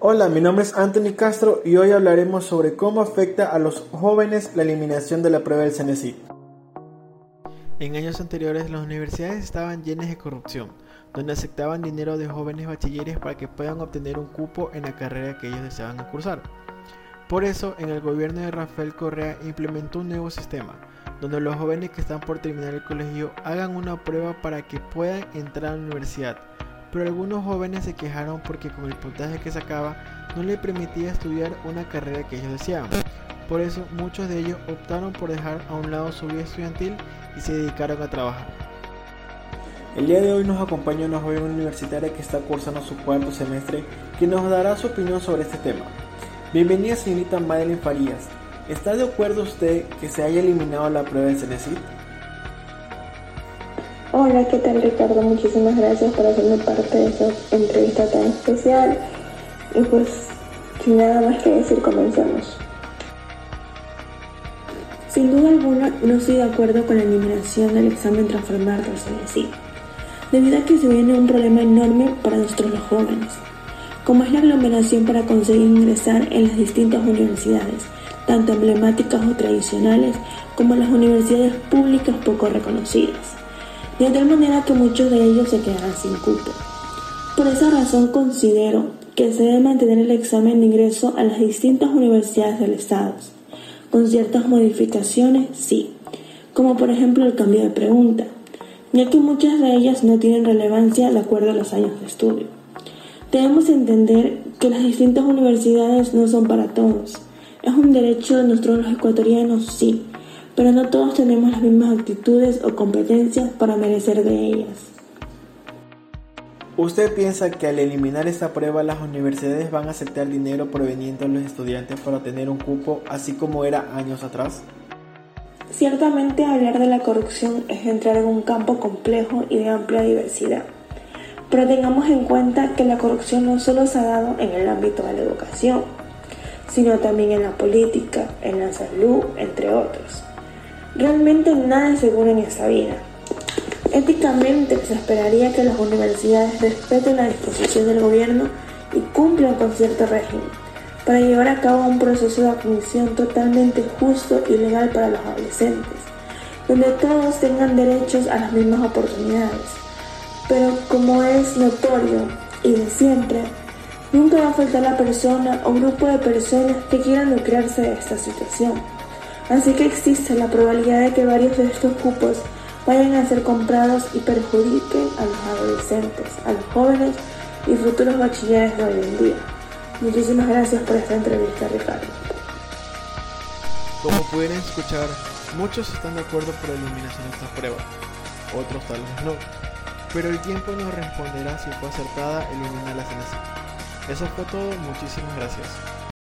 Hola, mi nombre es Anthony Castro y hoy hablaremos sobre cómo afecta a los jóvenes la eliminación de la prueba del CNCIT. En años anteriores las universidades estaban llenas de corrupción, donde aceptaban dinero de jóvenes bachilleres para que puedan obtener un cupo en la carrera que ellos deseaban cursar. Por eso, en el gobierno de Rafael Correa implementó un nuevo sistema, donde los jóvenes que están por terminar el colegio hagan una prueba para que puedan entrar a la universidad pero algunos jóvenes se quejaron porque con el puntaje que sacaba no le permitía estudiar una carrera que ellos deseaban. Por eso muchos de ellos optaron por dejar a un lado su vida estudiantil y se dedicaron a trabajar. El día de hoy nos acompaña una joven universitaria que está cursando su cuarto semestre que nos dará su opinión sobre este tema. Bienvenida señorita Madeline Farías. ¿Está de acuerdo usted que se haya eliminado la prueba de CENESID? Hola, ¿qué tal Ricardo? Muchísimas gracias por hacerme parte de esta entrevista tan especial. Y pues, sin nada más que decir, comencemos. Sin duda alguna, no estoy de acuerdo con la eliminación del examen transformar del CNC, debido a que se viene un problema enorme para nosotros los jóvenes, como es la aglomeración para conseguir ingresar en las distintas universidades, tanto emblemáticas o tradicionales como las universidades públicas poco reconocidas de tal manera que muchos de ellos se quedarán sin cupo. Por esa razón considero que se debe mantener el examen de ingreso a las distintas universidades del Estado, con ciertas modificaciones, sí, como por ejemplo el cambio de pregunta, ya que muchas de ellas no tienen relevancia de acuerdo a los años de estudio. Debemos entender que las distintas universidades no son para todos. Es un derecho de nosotros los ecuatorianos, sí, pero no todos tenemos las mismas actitudes o competencias para merecer de ellas. ¿Usted piensa que al eliminar esta prueba las universidades van a aceptar dinero proveniente de los estudiantes para tener un cupo así como era años atrás? Ciertamente hablar de la corrupción es entrar en un campo complejo y de amplia diversidad. Pero tengamos en cuenta que la corrupción no solo se ha dado en el ámbito de la educación, sino también en la política, en la salud, entre otros. Realmente nada es seguro en esta vida. Éticamente se esperaría que las universidades respeten la disposición del gobierno y cumplan con cierto régimen para llevar a cabo un proceso de admisión totalmente justo y legal para los adolescentes, donde todos tengan derechos a las mismas oportunidades. Pero como es notorio y de siempre, nunca va a faltar la persona o grupo de personas que quieran lucrarse de esta situación Así que existe la probabilidad de que varios de estos cupos vayan a ser comprados y perjudiquen a los adolescentes, a los jóvenes y futuros bachilleres de hoy en día. Muchísimas gracias por esta entrevista, Ricardo. Como pueden escuchar, muchos están de acuerdo por la eliminación de esta prueba, otros tal vez no, pero el tiempo nos responderá si fue acertada eliminar la CNC. Eso fue todo, muchísimas gracias.